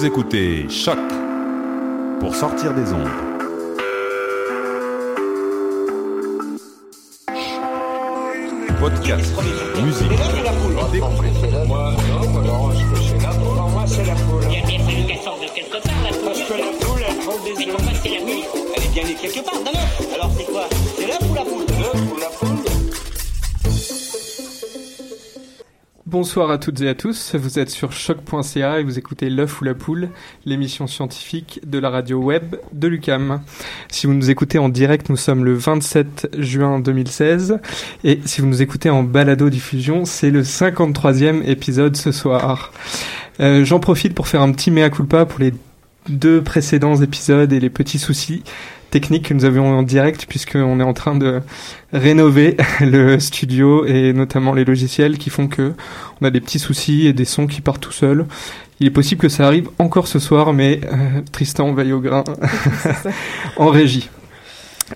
Vous écoutez Choc pour sortir des ondes. Podcast, musique, la poule. La poule, elle la est bien née quelque part. Alors c'est quoi? C'est l'œuf ou la poule Bonsoir à toutes et à tous, vous êtes sur choc.ca et vous écoutez L'œuf ou la poule, l'émission scientifique de la radio web de l'UCAM. Si vous nous écoutez en direct, nous sommes le 27 juin 2016 et si vous nous écoutez en balado-diffusion, c'est le 53e épisode ce soir. Euh, J'en profite pour faire un petit mea culpa pour les deux précédents épisodes et les petits soucis techniques que nous avions en direct puisqu'on est en train de rénover le studio et notamment les logiciels qui font que on a des petits soucis et des sons qui partent tout seuls. Il est possible que ça arrive encore ce soir, mais euh, Tristan veille au grain en régie.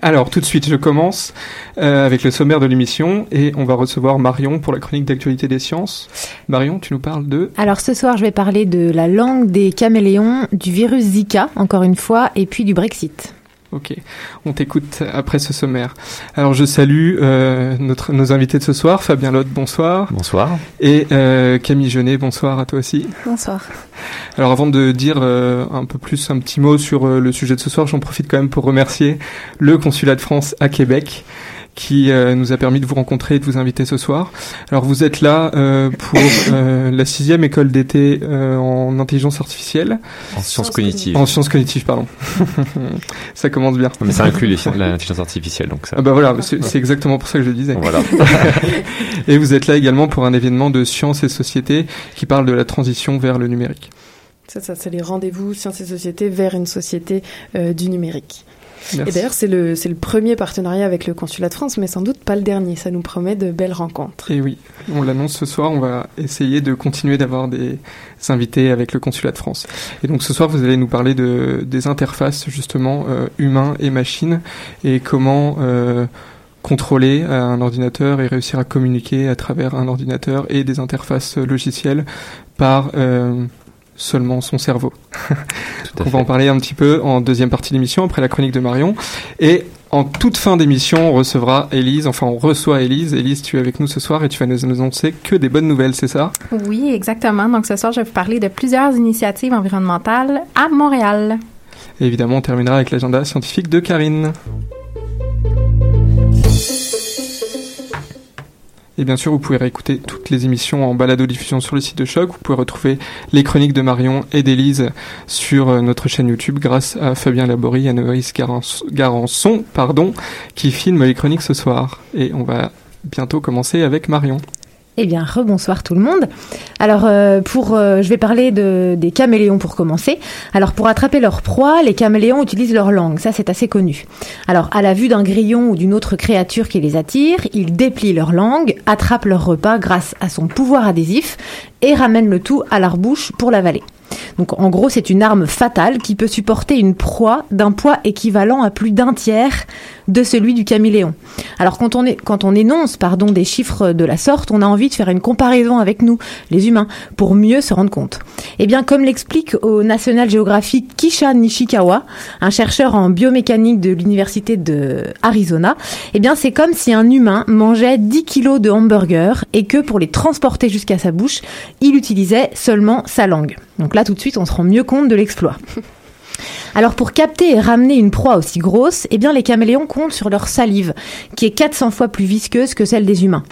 Alors tout de suite, je commence euh, avec le sommaire de l'émission et on va recevoir Marion pour la chronique d'actualité des sciences. Marion, tu nous parles de Alors ce soir, je vais parler de la langue des caméléons, du virus Zika, encore une fois, et puis du Brexit. Ok, on t'écoute après ce sommaire. Alors je salue euh, notre, nos invités de ce soir, Fabien Lotte, bonsoir. Bonsoir. Et euh, Camille Genet, bonsoir à toi aussi. Bonsoir. Alors avant de dire euh, un peu plus un petit mot sur euh, le sujet de ce soir, j'en profite quand même pour remercier le consulat de France à Québec qui euh, nous a permis de vous rencontrer et de vous inviter ce soir. Alors vous êtes là euh, pour euh, la sixième école d'été euh, en intelligence artificielle, En sciences cognitives. en sciences cognitives, pardon. ça commence bien. Mais ça inclut l'intelligence artificielle, donc ça. Ah bah voilà, c'est c'est exactement pour ça que je le disais. Voilà. Et vous êtes là également pour un événement de sciences et société qui parle de la transition vers le numérique. C'est ça, c'est les rendez-vous sciences et société vers une société euh, du numérique. Et d'ailleurs, c'est le, le premier partenariat avec le Consulat de France, mais sans doute pas le dernier. Ça nous promet de belles rencontres. Et oui, on l'annonce ce soir, on va essayer de continuer d'avoir des invités avec le consulat de France. Et donc ce soir, vous allez nous parler de, des interfaces justement euh, humains et machines et comment euh, contrôler un ordinateur et réussir à communiquer à travers un ordinateur et des interfaces logicielles par euh, seulement son cerveau. On va en parler un petit peu en deuxième partie de l'émission, après la chronique de Marion. Et en toute fin d'émission, on recevra Élise, enfin on reçoit Élise. Élise, tu es avec nous ce soir et tu vas nous annoncer que des bonnes nouvelles, c'est ça? Oui, exactement. Donc ce soir, je vais vous parler de plusieurs initiatives environnementales à Montréal. Et évidemment, on terminera avec l'agenda scientifique de Karine. Et bien sûr, vous pouvez réécouter toutes les émissions en balado-diffusion sur le site de Choc. Vous pouvez retrouver les chroniques de Marion et d'Élise sur euh, notre chaîne YouTube grâce à Fabien Laborie et Garançon, Garançon, pardon, qui filment les chroniques ce soir. Et on va bientôt commencer avec Marion. Eh bien, rebonsoir tout le monde. Alors, euh, pour, euh, je vais parler de, des caméléons pour commencer. Alors, pour attraper leur proie, les caméléons utilisent leur langue. Ça, c'est assez connu. Alors, à la vue d'un grillon ou d'une autre créature qui les attire, ils déplient leur langue, attrapent leur repas grâce à son pouvoir adhésif et ramènent le tout à leur bouche pour l'avaler. Donc en gros, c'est une arme fatale qui peut supporter une proie d'un poids équivalent à plus d'un tiers de celui du caméléon. Alors quand on, quand on énonce pardon, des chiffres de la sorte, on a envie de faire une comparaison avec nous, les humains, pour mieux se rendre compte. Eh bien, comme l'explique au National Geographic Kisha Nishikawa, un chercheur en biomécanique de l'université de Arizona, eh bien c'est comme si un humain mangeait 10 kilos de hamburgers et que pour les transporter jusqu'à sa bouche, il utilisait seulement sa langue. Donc là, tout de suite on se rend mieux compte de l'exploit. Alors pour capter et ramener une proie aussi grosse, eh bien les caméléons comptent sur leur salive, qui est 400 fois plus visqueuse que celle des humains.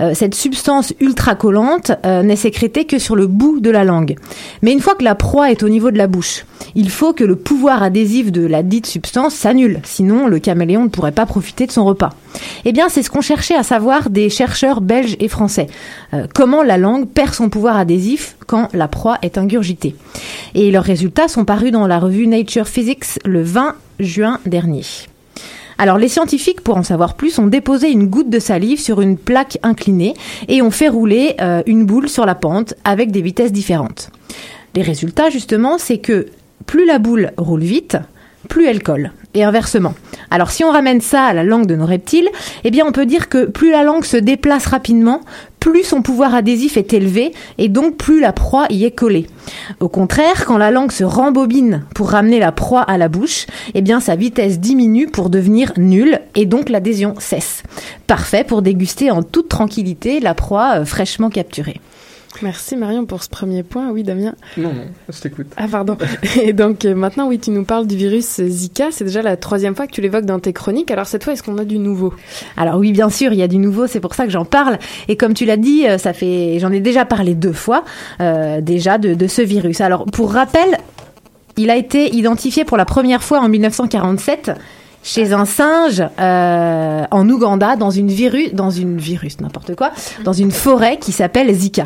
Euh, cette substance ultra collante euh, n'est sécrétée que sur le bout de la langue. Mais une fois que la proie est au niveau de la bouche, il faut que le pouvoir adhésif de la dite substance s'annule, sinon le caméléon ne pourrait pas profiter de son repas. Eh bien c'est ce qu'ont cherché à savoir des chercheurs belges et français. Euh, comment la langue perd son pouvoir adhésif quand la proie est ingurgitée. Et leurs résultats sont parus dans la revue Nature Physics le 20 juin dernier. Alors les scientifiques, pour en savoir plus, ont déposé une goutte de salive sur une plaque inclinée et ont fait rouler euh, une boule sur la pente avec des vitesses différentes. Les résultats, justement, c'est que plus la boule roule vite, plus elle colle. Et inversement. Alors si on ramène ça à la langue de nos reptiles, eh bien on peut dire que plus la langue se déplace rapidement, plus son pouvoir adhésif est élevé et donc plus la proie y est collée. Au contraire, quand la langue se rembobine pour ramener la proie à la bouche, eh bien sa vitesse diminue pour devenir nulle et donc l'adhésion cesse. Parfait pour déguster en toute tranquillité la proie euh, fraîchement capturée. Merci Marion pour ce premier point. Oui, Damien Non, non, je t'écoute. Ah, pardon. Et donc euh, maintenant, oui, tu nous parles du virus Zika. C'est déjà la troisième fois que tu l'évoques dans tes chroniques. Alors cette fois, est-ce qu'on a du nouveau? Alors oui, bien sûr, il y a du nouveau. C'est pour ça que j'en parle. Et comme tu l'as dit, euh, ça fait, j'en ai déjà parlé deux fois euh, déjà de, de ce virus. Alors pour rappel, il a été identifié pour la première fois en 1947 chez un singe euh, en Ouganda dans une virus, dans une virus n'importe quoi, dans une forêt qui s'appelle Zika.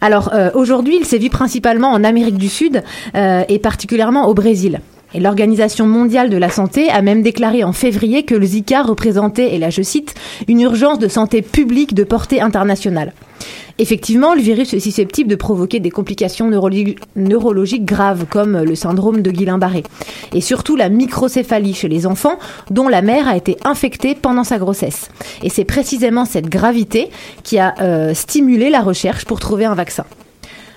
Alors euh, aujourd'hui, il sévit principalement en Amérique du Sud euh, et particulièrement au Brésil. Et l'Organisation mondiale de la santé a même déclaré en février que le Zika représentait, et là je cite, une urgence de santé publique de portée internationale. Effectivement, le virus est susceptible de provoquer des complications neurologiques, graves comme le syndrome de Guillain-Barré et surtout la microcéphalie chez les enfants dont la mère a été infectée pendant sa grossesse. Et c'est précisément cette gravité qui a euh, stimulé la recherche pour trouver un vaccin.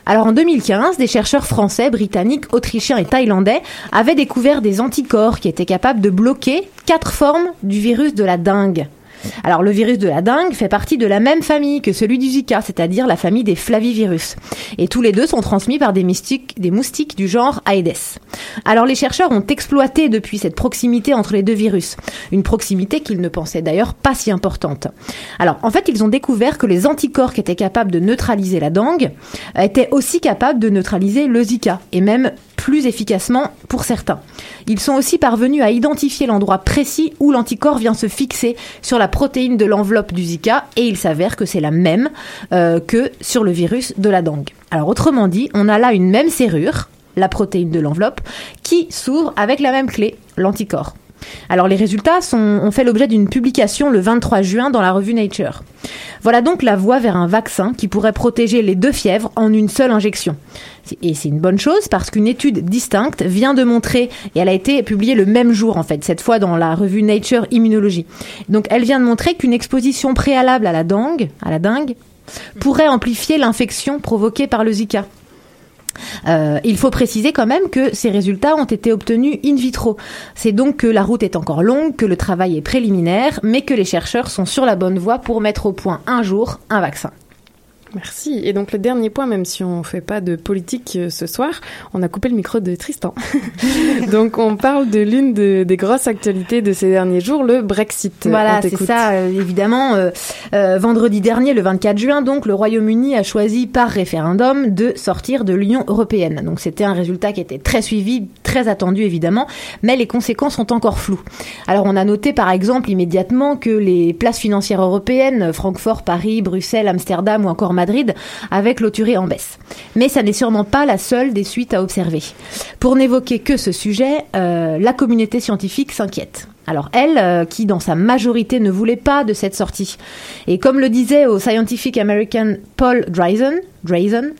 Alors en 2015, des chercheurs français, britanniques, autrichiens et thaïlandais avaient découvert des anticorps qui étaient capables de bloquer quatre formes du virus de la dengue. Alors le virus de la dengue fait partie de la même famille que celui du Zika, c'est-à-dire la famille des flavivirus. Et tous les deux sont transmis par des, moustiques du genre Aedes. Alors les chercheurs ont exploité depuis cette proximité entre les deux virus, une proximité qu'ils ne pensaient d'ailleurs pas si importante. Alors en fait ils ont découvert que les anticorps qui étaient capables de neutraliser la dengue étaient aussi capables de neutraliser le Zika, et même plus efficacement pour certains. Ils sont aussi parvenus à identifier l'endroit précis où l'anticorps vient se fixer sur la protéine de l'enveloppe du Zika et il s'avère que c'est la même euh, que sur le virus de la dengue. Alors autrement dit, on a là une même serrure, la protéine de l'enveloppe, qui s'ouvre avec la même clé, l'anticorps. Alors les résultats sont, ont fait l'objet d'une publication le 23 juin dans la revue Nature. Voilà donc la voie vers un vaccin qui pourrait protéger les deux fièvres en une seule injection. Et c'est une bonne chose parce qu'une étude distincte vient de montrer, et elle a été publiée le même jour en fait, cette fois dans la revue Nature Immunology. Donc elle vient de montrer qu'une exposition préalable à la dengue, à la dengue, pourrait amplifier l'infection provoquée par le Zika. Euh, il faut préciser quand même que ces résultats ont été obtenus in vitro. C'est donc que la route est encore longue, que le travail est préliminaire, mais que les chercheurs sont sur la bonne voie pour mettre au point un jour un vaccin. Merci. Et donc le dernier point, même si on ne fait pas de politique euh, ce soir, on a coupé le micro de Tristan. donc on parle de l'une de, des grosses actualités de ces derniers jours, le Brexit. Voilà, c'est ça, euh, évidemment. Euh, euh, vendredi dernier, le 24 juin, donc le Royaume-Uni a choisi par référendum de sortir de l'Union européenne. Donc c'était un résultat qui était très suivi, très attendu évidemment, mais les conséquences sont encore floues. Alors on a noté par exemple immédiatement que les places financières européennes, Francfort, Paris, Bruxelles, Amsterdam ou encore Madrid avec clôturé en baisse. Mais ça n'est sûrement pas la seule des suites à observer. Pour n'évoquer que ce sujet, euh, la communauté scientifique s'inquiète. Alors elle, euh, qui dans sa majorité ne voulait pas de cette sortie. Et comme le disait au Scientific American Paul Dryson, Dryson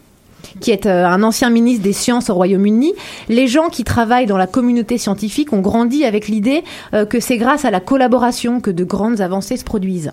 qui est euh, un ancien ministre des Sciences au Royaume-Uni, les gens qui travaillent dans la communauté scientifique ont grandi avec l'idée que c'est grâce à la collaboration que de grandes avancées se produisent.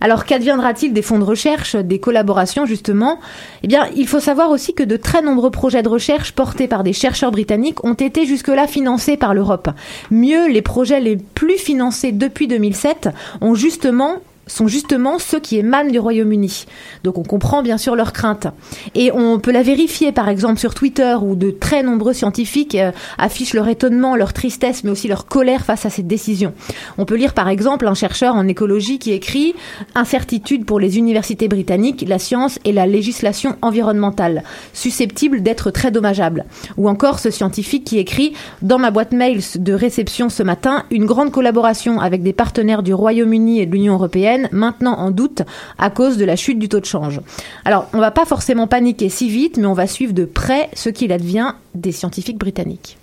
Alors qu'adviendra-t-il des fonds de recherche, des collaborations justement? Eh bien, il faut savoir aussi que de très nombreux projets de recherche portés par des chercheurs britanniques ont été jusque-là financés par l'Europe. Mieux, les projets les plus financés depuis 2007 ont justement sont justement ceux qui émanent du Royaume-Uni. Donc on comprend bien sûr leurs craintes. Et on peut la vérifier par exemple sur Twitter où de très nombreux scientifiques euh, affichent leur étonnement, leur tristesse, mais aussi leur colère face à cette décision. On peut lire par exemple un chercheur en écologie qui écrit Incertitude pour les universités britanniques, la science et la législation environnementale, susceptibles d'être très dommageables. Ou encore ce scientifique qui écrit Dans ma boîte mail de réception ce matin, une grande collaboration avec des partenaires du Royaume-Uni et de l'Union européenne, maintenant en doute à cause de la chute du taux de change. Alors, on va pas forcément paniquer si vite, mais on va suivre de près ce qu'il advient des scientifiques britanniques.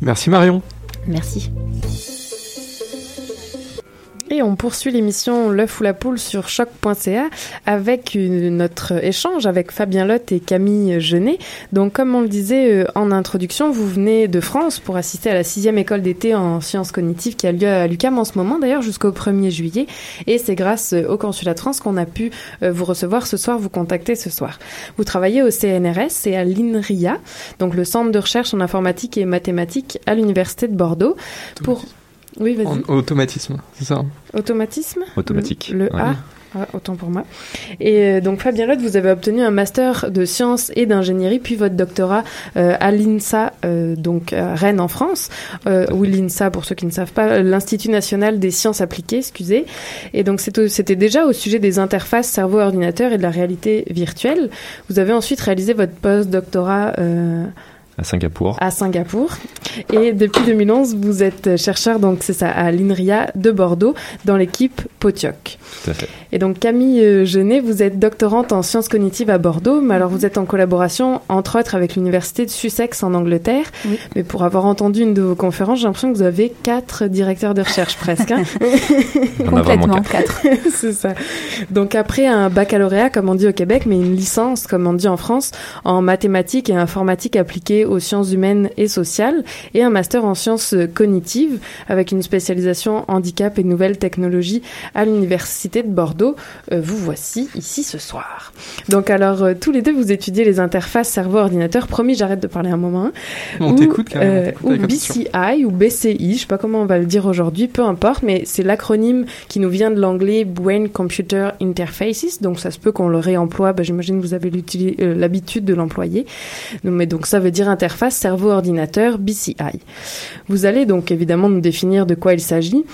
Merci Marion. Merci. Et on poursuit l'émission L'œuf ou la poule sur choc.ca avec une- notre échange avec Fabien Lotte et Camille Genet. Donc, comme on le disait euh, en introduction, vous venez de France pour assister à la sixième école d'été en sciences cognitives qui a lieu à l'UQAM en ce moment, d'ailleurs jusqu'au 1er juillet. Et c'est grâce euh, au consulat de France qu'on a pu euh, vous recevoir ce soir, vous contacter ce soir. Vous travaillez au CNRS et à l'INRIA, donc le Centre de recherche en informatique et mathématiques à l'Université de Bordeaux. Pour... Oui, vas-y. En automatisme, c'est ça Automatisme? Automatique, Le, le ouais. A Ah, autant pour moi. Et euh, donc Fabien Lotte, vous avez obtenu un master de sciences et d'ingénierie, puis votre doctorat euh, à l'INSA, euh, donc à Rennes en France, euh, ou l'INSA pour ceux qui ne savent pas, l'Institut national des sciences appliquées, excusez. Et donc c'était déjà au sujet des interfaces cerveau-ordinateur et de la réalité virtuelle. Vous avez ensuite réalisé votre post-doctorat euh, À Singapour. à Singapour. Et depuis 2011, vous êtes chercheur, donc c'est ça, à l'INRIA de Bordeaux, dans l'équipe Potioc. Tout à fait. Et donc Camille euh, Genet, vous êtes doctorante en sciences cognitives à Bordeaux, mais alors vous êtes en collaboration entre autres avec l'université de Sussex en Angleterre. Mais pour avoir entendu une de vos conférences, j'ai l'impression que vous avez quatre directeurs de recherche presque. hein. On a vraiment Complètement, quatre. C'est ça. Donc après un baccalauréat, comme on dit au Québec, mais une licence, comme on dit en France, en mathématiques et informatique appliquée aux sciences humaines et sociales, et un master en sciences cognitives avec une spécialisation handicap et nouvelles technologies à l'université de Bordeaux. Euh, vous voici ici ce soir. Donc alors euh, tous les deux vous étudiez les interfaces cerveau-ordinateur. Promis, j'arrête de parler un moment. hein. On Ou, t'écoute, on euh, t'écoute ou. BCI ou BCI, je sais pas comment on va le dire aujourd'hui, peu importe, mais c'est l'acronyme qui nous vient de l'anglais Brain Computer Interfaces, donc ça se peut qu'on le réemploie, bah, j'imagine que vous avez euh, l'habitude de l'employer. Mais donc ça veut dire interface cerveau-ordinateur BCI. Vous allez donc évidemment nous définir de quoi il s'agit.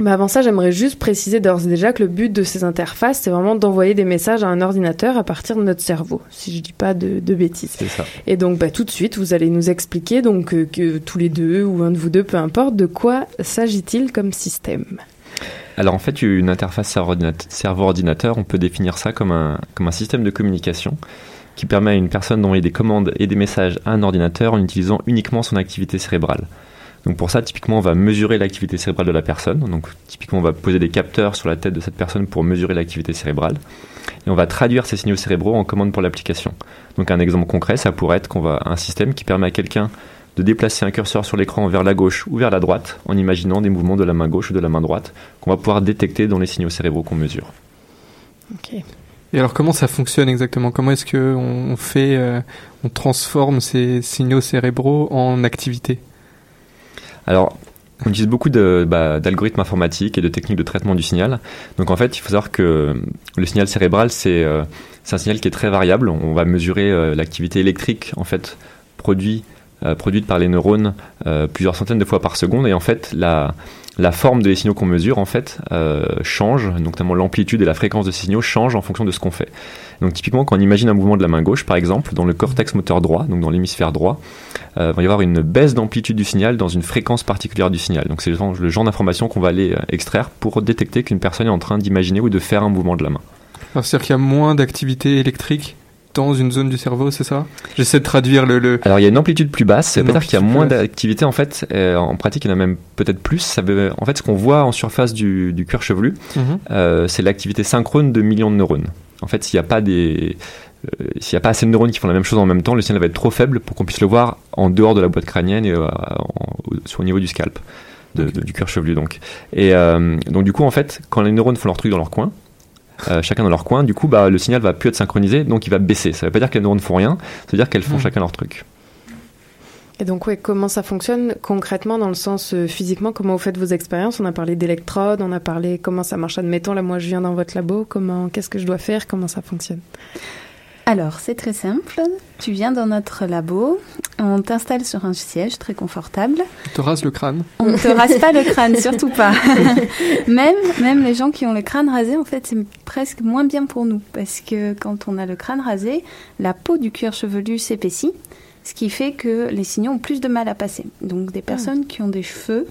Mais avant ça, j'aimerais juste préciser d'ores et déjà que le but de ces interfaces, c'est vraiment d'envoyer des messages à un ordinateur à partir de notre cerveau, si je dis pas de, de bêtises. Ça. Et donc, bah, tout de suite, vous allez nous expliquer, donc, euh, que tous les deux ou un de vous deux, peu importe, de quoi s'agit-il comme système Alors en fait, une interface cerveau-ordinate- cerveau-ordinateur, on peut définir ça comme un, comme un système de communication qui permet à une personne d'envoyer des commandes et des messages à un ordinateur en utilisant uniquement son activité cérébrale. Donc pour ça, typiquement, on va mesurer l'activité cérébrale de la personne. Donc typiquement, on va poser des capteurs sur la tête de cette personne pour mesurer l'activité cérébrale. Et on va traduire ces signaux cérébraux en commandes pour l'application. Donc un exemple concret, ça pourrait être qu'on va un système qui permet à quelqu'un de déplacer un curseur sur l'écran vers la gauche ou vers la droite en imaginant des mouvements de la main gauche ou de la main droite qu'on va pouvoir détecter dans les signaux cérébraux qu'on mesure. Ok. Et alors comment ça fonctionne exactement? Comment est-ce que on fait, euh, on transforme ces signaux cérébraux en activité? Alors, on utilise beaucoup bah, d'algorithmes informatiques et de techniques de traitement du signal. Donc en fait, il faut savoir que le signal cérébral, c'est, euh, un signal qui est très variable. On va mesurer euh, l'activité électrique en fait produit, euh, produite par les neurones plusieurs centaines de fois par seconde. Et en fait, la, la forme des signaux qu'on mesure en fait euh, change, notamment l'amplitude et la fréquence de ces signaux changent en fonction de ce qu'on fait. Donc typiquement, quand on imagine un mouvement de la main gauche, par exemple, dans le cortex moteur droit, donc dans l'hémisphère droit, euh, il va y avoir une baisse d'amplitude du signal dans une fréquence particulière du signal. Donc c'est le genre, d'information qu'on va aller euh, extraire pour détecter qu'une personne est en train d'imaginer ou de faire un mouvement de la main. C'est-à-dire qu'il y a moins d'activité électrique dans une zone du cerveau, c'est ça? J'essaie de traduire le, le... Alors il y a une amplitude plus basse, ça veut dire qu'il y a moins d'activité en fait, euh, en pratique il y en a même peut-être plus. Ça veut, en fait ce qu'on voit en surface du, du cuir chevelu, Mhm. euh, c'est l'activité synchrone de millions de neurones. En fait s'il n'y a pas des... euh, s'il n'y a pas assez de neurones qui font la même chose en même temps, le signal va être trop faible pour qu'on puisse le voir en dehors de la boîte crânienne et euh, en- sur le niveau du scalp, de- de- du cuir chevelu donc. Et donc du coup en fait, quand les neurones font leur truc dans leur coin, euh, chacun dans leur coin, du coup bah, le signal va plus être synchronisé, donc il va baisser. Ça veut pas dire que les neurones font rien, ça veut dire qu'elles font Mhm. chacun leur truc. Et donc, ouais, comment ça fonctionne concrètement dans le sens euh, physiquement? Comment vous faites vos expériences? On a parlé d'électrodes, on a parlé comment ça marche. Admettons, là, moi, je viens dans votre labo. Comment, qu'est-ce que je dois faire? Comment ça fonctionne? Alors, c'est très simple. Tu viens dans notre labo, on t'installe sur un siège très confortable. On te rase le crâne. On ne te rase pas le crâne, surtout pas. même, même les gens qui ont le crâne rasé, en fait, c'est presque moins bien pour nous. Parce que quand on a le crâne rasé, la peau du cuir chevelu s'épaissit ce qui fait que les signaux ont plus de mal à passer. Donc des personnes qui ont des cheveux,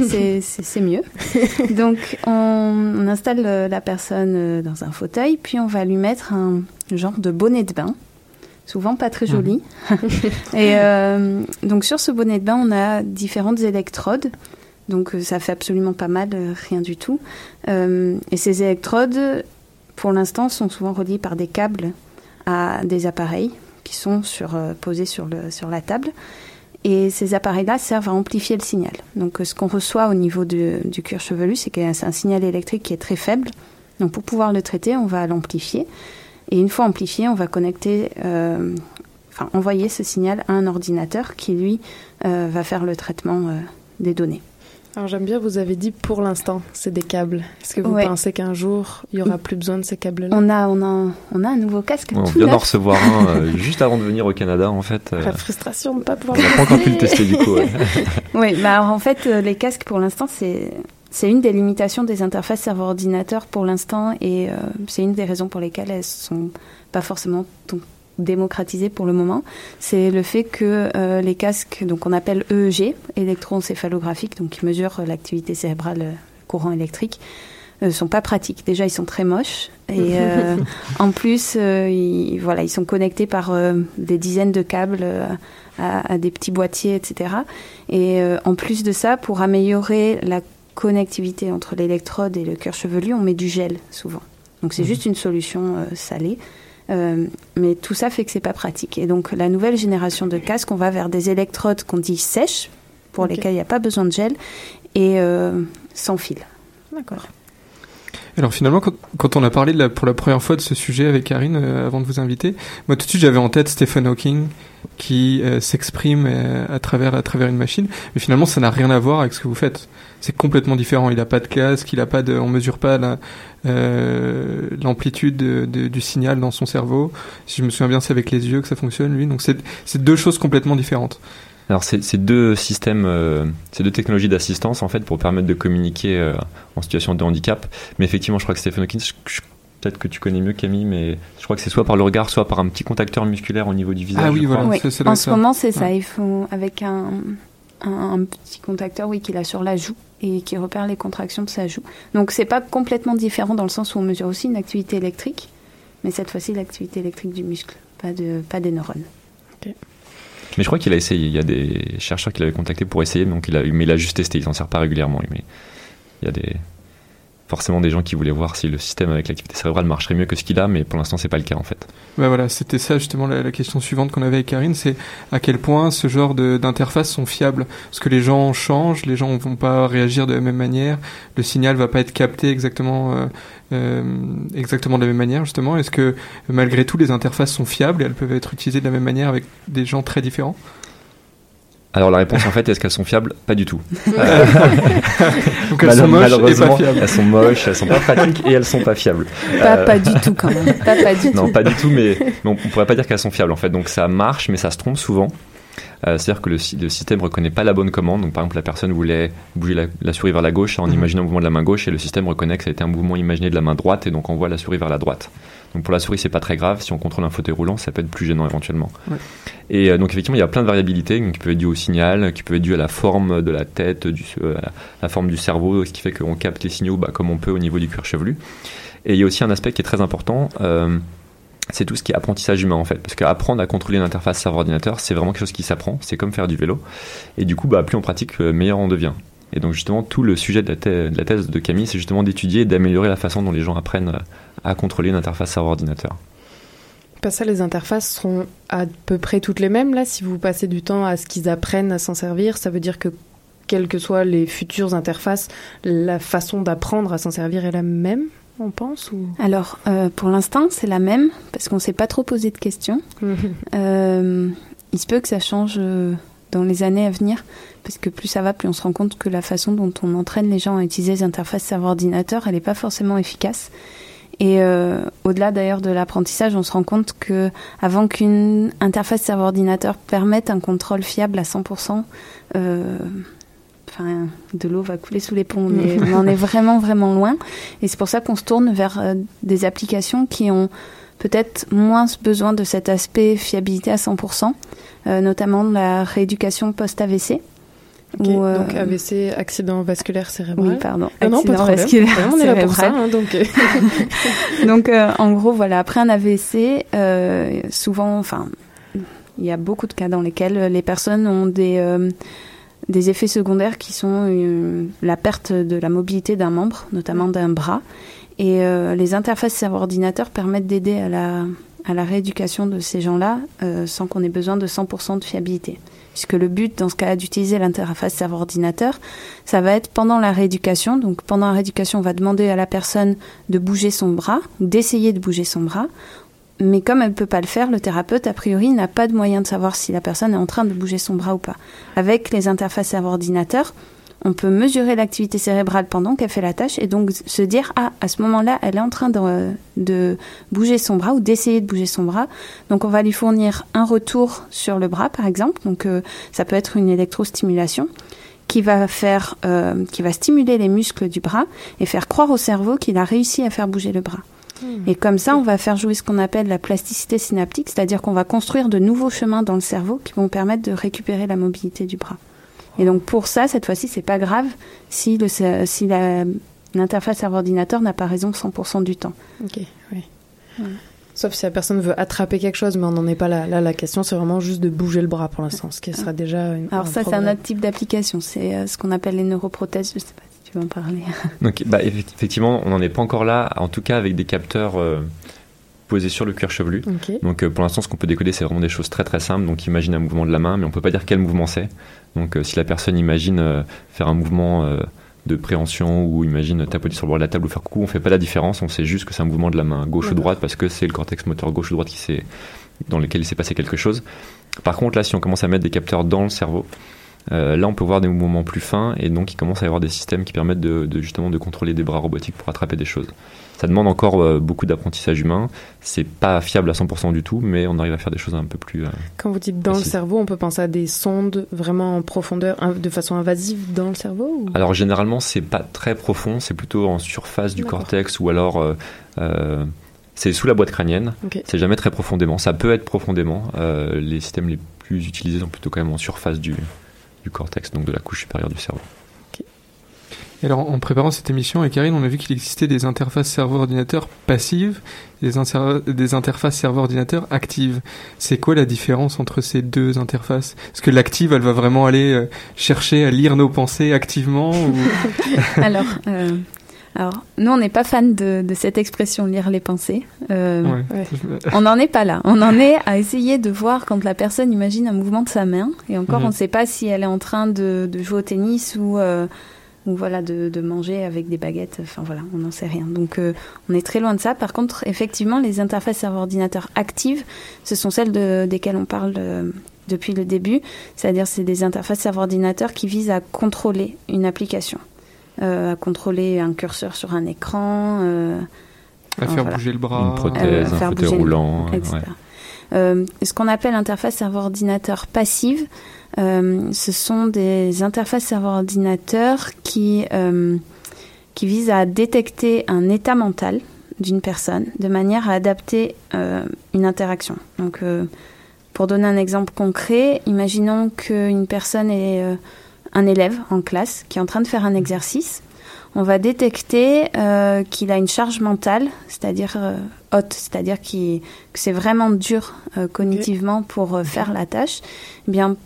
c'est mieux. Donc on, installe la personne dans un fauteuil, puis on va lui mettre un genre de bonnet de bain, souvent pas très joli. Et euh, donc sur ce bonnet de bain, on a différentes électrodes. Donc ça fait absolument pas mal, rien du tout. Euh, et ces électrodes, pour l'instant, sont souvent reliées par des câbles à des appareils qui sont sur, euh, posés sur, le, sur la table. Et ces appareils-là servent à amplifier le signal. Donc euh, ce qu'on reçoit au niveau du, du cuir chevelu, c'est que c'est un signal électrique qui est très faible. Donc pour pouvoir le traiter, on va l'amplifier. Et une fois amplifié, on va connecter, euh, enfin envoyer ce signal à un ordinateur qui, lui, va faire le traitement des données. Alors j'aime bien, vous avez dit pour l'instant, c'est des câbles. Est-ce que vous pensez qu'un jour, il y aura plus besoin de ces câbles-là? On a, on, a, on a un nouveau casque. on vient d'en recevoir un euh, juste avant de venir au Canada, en fait. La frustration de ne pas pouvoir... On n'a pas encore pu le tester, du coup. oui, bah alors, en fait, euh, les casques, pour l'instant, c'est... C'est une des limitations des interfaces serveur-ordinateur pour l'instant et euh, c'est une des raisons pour lesquelles elles sont pas forcément démocratisé pour le moment, c'est le fait que euh, les casques, donc on appelle EEG, électroencéphalographiques, donc qui mesurent l'activité cérébrale, le courant électrique, ne euh, sont pas pratiques. Déjà, ils sont très moches et euh, en plus, ils, voilà, ils sont connectés par des dizaines de câbles à, à, des petits boîtiers, etc. Et en plus de ça, pour améliorer la connectivité entre l'électrode et le cœur chevelu, on met du gel souvent. Donc c'est mmh. juste une solution salée. Euh, mais tout ça fait que c'est pas pratique. Et donc la nouvelle génération de casques, on va vers des électrodes qu'on dit sèches, pour lesquelles il n'y a pas besoin de gel, et euh, sans fil. D'accord. Alors finalement, quand, on a parlé de la, pour la première fois de ce sujet avec Karine euh, avant de vous inviter, moi tout de suite j'avais en tête Stephen Hawking qui s'exprime à travers à travers une machine, mais finalement ça n'a rien à voir avec ce que vous faites. C'est complètement différent. Il n'a pas de casque, il a pas de, on mesure pas la, euh, l'amplitude du signal dans son cerveau. Si je me souviens bien, c'est avec les yeux que ça fonctionne, lui. Donc c'est deux choses complètement différentes. Alors c'est deux systèmes, euh, c'est deux technologies d'assistance en fait pour permettre de communiquer euh, en situation de handicap. Mais effectivement, je crois que Stephen Hawking, peut-être que tu connais mieux Camille, mais je crois que c'est soit par le regard, soit par un petit contacteur musculaire au niveau du visage. Ah oui, voilà. en ce moment, c'est ça. Ils font avec un, un, petit contacteur, oui, qu'il a sur la joue et qui repère les contractions de sa joue. Donc c'est pas complètement différent dans le sens où on mesure aussi une activité électrique, mais cette fois-ci l'activité électrique du muscle, pas, de, pas des neurones. Mais je crois qu'il a essayé. Il y a des chercheurs qui l'avaient contacté pour essayer, donc il a, mais il a juste testé. Il s'en sert pas régulièrement. Mais il y a des, forcément des gens qui voulaient voir si le système avec l'activité cérébrale marcherait mieux que ce qu'il a, mais pour l'instant c'est pas le cas en fait. Voilà, c'était ça justement la, question suivante qu'on avait avec Karine, c'est à quel point ce genre d'interfaces sont fiables, parce que les gens changent, les gens vont pas réagir de la même manière, le signal va pas être capté exactement euh, euh, exactement de la même manière justement. Est-ce que malgré tout les interfaces sont fiables et elles peuvent être utilisées de la même manière avec des gens très différents? Alors la réponse en fait, est-ce qu'elles sont fiables? Pas du tout. Donc elles sont moches et pas fiables. Elles sont moches, elles sont pas pratiques et elles sont pas fiables. Pas, pas du tout quand même. Pas, pas du non, pas du tout, mais on pourrait pas dire qu'elles sont fiables en fait. Donc ça marche, mais ça se trompe souvent. Euh, c'est-à-dire que le, le, système reconnaît pas la bonne commande. Donc, par exemple, la personne voulait bouger la, souris vers la gauche en mhm. imaginant un mouvement de la main gauche et le système reconnaît que ça a été un mouvement imaginé de la main droite et donc envoie la souris vers la droite. Donc, pour la souris, c'est pas très grave. Si on contrôle un fauteuil roulant, ça peut être plus gênant éventuellement. Et euh, donc, effectivement, il y a plein de variabilités qui peuvent être dues au signal, qui peuvent être dues à la forme de la tête, du, euh, à la, forme du cerveau, ce qui fait qu'on capte les signaux bah, comme on peut au niveau du cuir chevelu. Et il y a aussi un aspect qui est très important c'est tout ce qui est apprentissage humain en fait. Parce qu'apprendre à contrôler une interface serveur-ordinateur, c'est vraiment quelque chose qui s'apprend, c'est comme faire du vélo. Et du coup, bah, plus on pratique, euh, meilleur on devient. Et donc justement, tout le sujet de la, thèse de Camille, c'est justement d'étudier et d'améliorer la façon dont les gens apprennent euh, à contrôler une interface serveur-ordinateur. Pas ça, les interfaces seront à peu près toutes les mêmes là. Si vous passez du temps à ce qu'ils apprennent à s'en servir, ça veut dire que quelles que soient les futures interfaces, la façon d'apprendre à s'en servir est la même? On pense ou... Alors, euh, pour l'instant, c'est la même, parce qu'on ne s'est pas trop posé de questions. euh, il se peut que ça change euh, dans les années à venir, parce que plus ça va, plus on se rend compte que la façon dont on entraîne les gens à utiliser les interfaces cerveau-ordinateur, elle n'est pas forcément efficace. Et euh, au-delà d'ailleurs de l'apprentissage, on se rend compte que avant qu'une interface cerveau-ordinateur permette un contrôle fiable à 100%, euh, enfin, de l'eau va couler sous les ponts, mais on en est vraiment vraiment loin. Et c'est pour ça qu'on se tourne vers euh, des applications qui ont peut-être moins besoin de cet aspect fiabilité à 100%, euh, notamment la rééducation post-AVC. Euh, Donc AVC, accident vasculaire cérébral. Oui, pardon. Ah non, pas de Accident vasculaire Ouais, on est là pour ça. hein, donc, euh, Donc, euh, en gros, voilà, après un AVC, souvent, enfin, il y a beaucoup de cas dans lesquels les personnes ont des, des effets secondaires qui sont euh, la perte de la mobilité d'un membre, notamment d'un bras. Et euh, les interfaces cerveau-ordinateur permettent d'aider à la, à la rééducation de ces gens-là euh, sans qu'on ait besoin de 100% de fiabilité. Puisque le but, dans ce cas d'utiliser l'interface cerveau-ordinateur, ça va être pendant la rééducation. Donc pendant la rééducation, on va demander à la personne de bouger son bras, d'essayer de bouger son bras. Mais comme elle ne peut pas le faire, le thérapeute, a priori, n'a pas de moyen de savoir si la personne est en train de bouger son bras ou pas. Avec les interfaces cerveau-ordinateur, on peut mesurer l'activité cérébrale pendant qu'elle fait la tâche et donc se dire ah à ce moment-là elle est en train de, bouger son bras ou d'essayer de bouger son bras. Donc on va lui fournir un retour sur le bras par exemple. Donc euh, ça peut être une électrostimulation qui va faire euh, qui va stimuler les muscles du bras et faire croire au cerveau qu'il a réussi à faire bouger le bras et comme ça, on va faire jouer ce qu'on appelle la plasticité synaptique, c'est-à-dire qu'on va construire de nouveaux chemins dans le cerveau qui vont permettre de récupérer la mobilité du bras. Et donc pour ça, cette fois-ci, c'est pas grave si le si l'interface cerveau-ordinateur n'a pas raison 100% du temps. ok, oui. Sauf si la personne veut attraper quelque chose, mais on n'en est pas là. Là, la question, c'est vraiment juste de bouger le bras pour l'instant, ce qui sera déjà une. Alors ça, c'est un autre type d'application. C'est euh, ce qu'on appelle les neuroprothèses. Je sais pas veux en parler. Donc, bah, effect- effectivement, on n'en est pas encore là, en tout cas avec des capteurs euh, posés sur le cuir chevelu. Donc, euh, pour l'instant, ce qu'on peut décoder, c'est vraiment des choses très très simples. Donc, imagine un mouvement de la main, mais on peut pas dire quel mouvement c'est. Donc, euh, si la personne imagine faire un mouvement de préhension ou imagine tapoter sur le bord de la table ou faire coucou, on fait pas la différence. On sait juste que c'est un mouvement de la main gauche ou droite parce que c'est le cortex moteur gauche ou droite qui s'est dans lequel il s'est passé quelque chose. Par contre, là, si on commence à mettre des capteurs dans le cerveau, euh, là, on peut voir des mouvements plus fins et donc il commence à y avoir des systèmes qui permettent de, de, justement de contrôler des bras robotiques pour attraper des choses. Ça demande encore euh, beaucoup d'apprentissage humain. C'est pas fiable à 100% du tout, mais on arrive à faire des choses un peu plus. euh, Quand vous dites dans le cerveau, on peut penser à des sondes vraiment en profondeur, de façon invasive dans le cerveau ou- Alors généralement, c'est pas très profond, c'est plutôt en surface du cortex ou alors c'est sous la boîte crânienne. C'est jamais très profondément. Ça peut être profondément. Euh, les systèmes les plus utilisés sont plutôt quand même en surface du, du cortex, donc de la couche supérieure du cerveau. Et alors, en préparant cette émission avec Karine, on a vu qu'il existait des interfaces cerveau-ordinateur passives et des, inter- des interfaces cerveau-ordinateur actives. C'est quoi la différence entre ces deux interfaces? Est-ce que l'active, elle va vraiment aller euh, chercher à lire nos pensées activement ou... alors, euh, alors, nous, on n'est pas fan de, de cette expression lire les pensées. Euh, Ouais. On n'en est pas là. On en est à essayer de voir quand la personne imagine un mouvement de sa main. Et encore, Mhm. on ne sait pas si elle est en train de, de jouer au tennis ou, euh, ou voilà, de, de manger avec des baguettes. Enfin voilà, on n'en sait rien. Donc euh, on est très loin de ça. Par contre, effectivement, les interfaces cerveau-ordinateur actives, ce sont celles de, desquelles on parle euh, depuis le début. C'est-à-dire, c'est des interfaces cerveau-ordinateur qui visent à contrôler une application. Euh, à contrôler un curseur sur un écran, euh, À faire voilà. bouger le bras. Une prothèse, euh, un faire fauteuil bouger le- roulant. etc. ouais. Euh, ce qu'on appelle interface cerveau-ordinateur passive, euh, ce sont des interfaces cerveau-ordinateur qui, euh, qui visent à détecter un état mental d'une personne de manière à adapter euh, une interaction. Donc, euh, pour donner un exemple concret, imaginons qu'une personne est euh, un élève en classe qui est en train de faire un exercice. On va détecter euh, qu'il a une charge mentale, c'est-à-dire euh, haute, c'est-à-dire que c'est vraiment dur euh, cognitivement pour faire la tâche. Eh bien,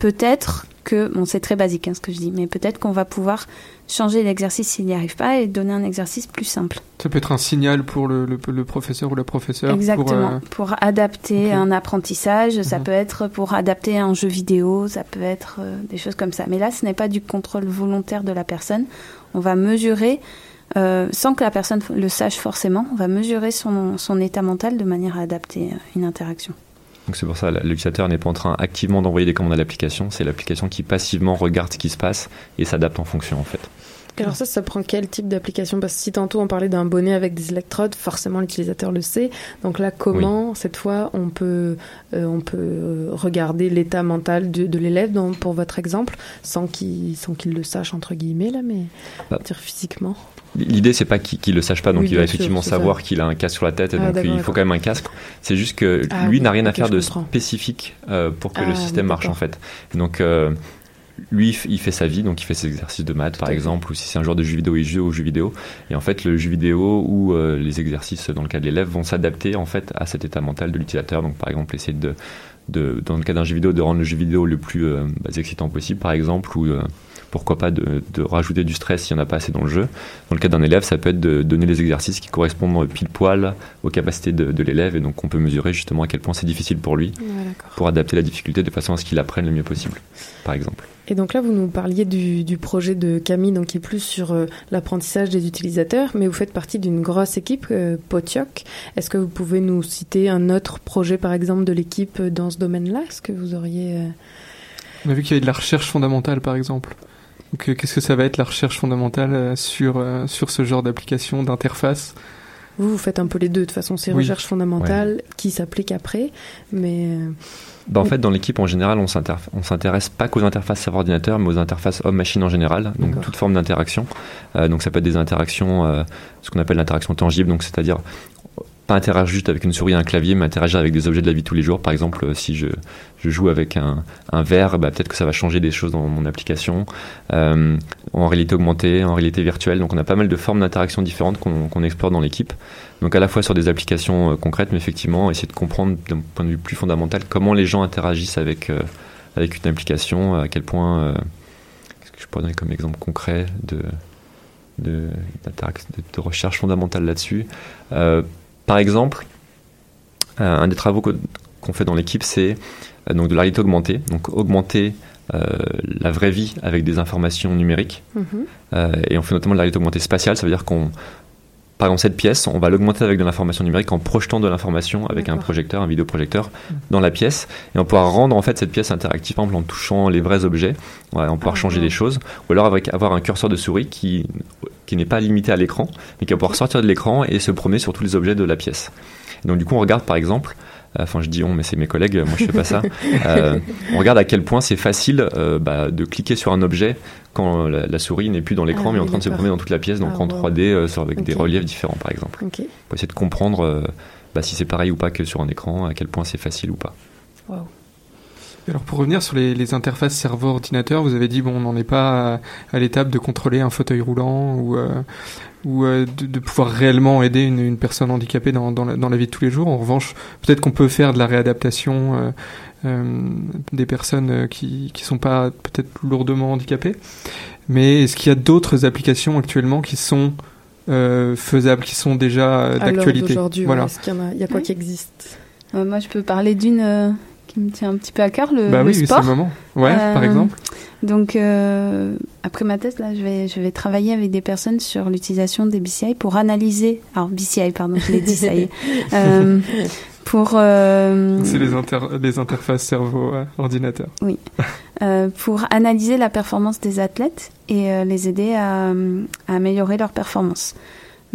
peut-être que, bon, c'est très basique hein, ce que je dis, mais peut-être qu'on va pouvoir changer l'exercice s'il n'y arrive pas et donner un exercice plus simple. Ça peut être un signal pour le, le, le professeur ou la professeure. Exactement. Pour, Pour, euh, adapter ok. un apprentissage, ça Mhm. peut être pour adapter un jeu vidéo, ça peut être euh, des choses comme ça. Mais là, ce n'est pas du contrôle volontaire de la personne. On va mesurer, euh, sans que la personne le sache forcément, on va mesurer son, son état mental de manière à adapter une interaction. Donc c'est pour ça l'utilisateur n'est pas en train activement d'envoyer des commandes à l'application, c'est l'application qui passivement regarde ce qui se passe et s'adapte en fonction en fait. Alors ça, ça prend quel type d'application? Parce que si tantôt on parlait d'un bonnet avec des électrodes, forcément l'utilisateur le sait. Donc là, comment cette fois on peut euh, on peut euh, regarder l'état mental de, de l'élève pour votre exemple, sans qu'il sans qu'il le sache entre guillemets là, mais Bah. dire physiquement. L'idée, c'est pas qu'il qu'il le sache pas, donc Oui, il va sûr, effectivement savoir qu'il a un casque sur la tête, et Ah, donc il faut quand même un casque. C'est juste que Ah lui oui, n'a rien à faire de comprends. spécifique euh, pour que Ah, le système oui, marche en fait. Donc euh, lui, il fait sa vie, donc il fait ses exercices de maths par exemple, ou si c'est un joueur de jeux vidéo, il joue aux jeux vidéo. Et en fait, le jeu vidéo ou euh, les exercices dans le cas de l'élève vont s'adapter en fait à cet état mental de l'utilisateur. Donc par exemple, essayer de, de dans le cas d'un jeu vidéo, de rendre le jeu vidéo le plus euh, bah, excitant possible par exemple, ou euh, pourquoi pas de, de rajouter du stress s'il n'y en a pas assez dans le jeu. Dans le cas d'un élève, ça peut être de donner les exercices qui correspondent pile poil aux capacités de, de l'élève et donc on peut mesurer justement à quel point c'est difficile pour lui Ouais, pour adapter la difficulté de façon à ce qu'il apprenne le mieux possible, par exemple. Et donc là, vous nous parliez du, du projet de Camille, donc qui est plus sur euh, l'apprentissage des utilisateurs, mais vous faites partie d'une grosse équipe, euh, Potioc. Est-ce que vous pouvez nous citer un autre projet, par exemple, de l'équipe dans ce domaine-là? Est-ce que vous auriez... euh, On a vu qu'il y avait de la recherche fondamentale, par exemple. Donc, euh, qu'est-ce que ça va être la recherche fondamentale euh, sur, euh, sur ce genre d'application, d'interface? Vous, vous faites un peu les deux. De toute façon, c'est Oui. recherche fondamentale qui s'applique après, mais... Bah, en fait, dans l'équipe, en général, on s'intéresse pas qu'aux interfaces serveur-ordinateur, mais aux interfaces homme-machine en général, donc toute forme d'interaction. Euh, donc ça peut être des interactions, euh, ce qu'on appelle l'interaction tangible, donc c'est-à-dire pas interagir juste avec une souris et un clavier, mais interagir avec des objets de la vie tous les jours. Par exemple, euh, si je, je joue avec un, un verre, bah, peut-être que ça va changer des choses dans mon application. Euh, en réalité augmentée, en réalité virtuelle. Donc on a pas mal de formes d'interaction différentes qu'on explore dans l'équipe. Donc à la fois sur des applications euh, concrètes, mais effectivement essayer de comprendre d'un point de vue plus fondamental comment les gens interagissent avec, euh, avec une application, à quel point... euh, Qu'est-ce que je pourrais donner comme exemple concret de, de, de, de recherche fondamentale là-dessus Euh, Par exemple, euh, un des travaux qu'on fait dans l'équipe, c'est euh, donc de la réalité augmentée. Donc augmenter euh, la vraie vie avec des informations numériques. mhm. Euh, et on fait notamment de la réalité augmentée spatiale, ça veut dire qu'on, par exemple, cette pièce, on va l'augmenter avec de l'information numérique en projetant de l'information avec un projecteur, un vidéoprojecteur dans la pièce, et on pourra rendre en fait cette pièce interactive, par exemple en touchant les vrais objets, on pourra Ah, changer des choses, ou alors avec avoir un curseur de souris qui qui n'est pas limité à l'écran, mais qui va pouvoir sortir de l'écran et se promener sur tous les objets de la pièce. Et donc du coup, on regarde par exemple, enfin je dis on, mais c'est mes collègues, moi je fais pas ça. Euh, on regarde à quel point c'est facile euh, bah, de cliquer sur un objet quand la, la souris n'est plus dans l'écran Ah mais en train de se promener dans toute la pièce, donc Ah, en wow. 3D euh, sur- avec des reliefs différents par exemple. Ok. Pour essayer de comprendre euh, bah, si c'est pareil ou pas que sur un écran, à quel point c'est facile ou pas. Alors pour revenir sur les, les interfaces cerveau-ordinateur, vous avez dit bon, on n'en est pas à, à l'étape de contrôler un fauteuil roulant ou, euh, ou euh, de, de pouvoir réellement aider une, une personne handicapée dans, dans, la, dans la vie de tous les jours. En revanche, peut-être qu'on peut faire de la réadaptation euh, euh, des personnes qui qui sont pas peut-être lourdement handicapées. Mais est-ce qu'il y a d'autres applications actuellement qui sont euh, faisables, qui sont déjà euh, d'actualité? d'aujourd'hui, ouais, Voilà. est-ce qu'il y en a, il y a quoi qui existe? Euh, moi, je peux parler d'une euh, qui me tient un petit peu à cœur, le, bah le oui, c'est sport. le moment. Ouais, par exemple. Donc, euh, après ma thèse, là, je vais, je vais travailler avec des personnes sur l'utilisation des BCI pour analyser. Alors, BCI, pardon, je l'ai dit, ça y est. Euh, pour, euh, C'est les, inter- les interfaces cerveau-ordinateur. oui, Euh, pour analyser la performance des athlètes et euh, les aider à, à améliorer leur performance.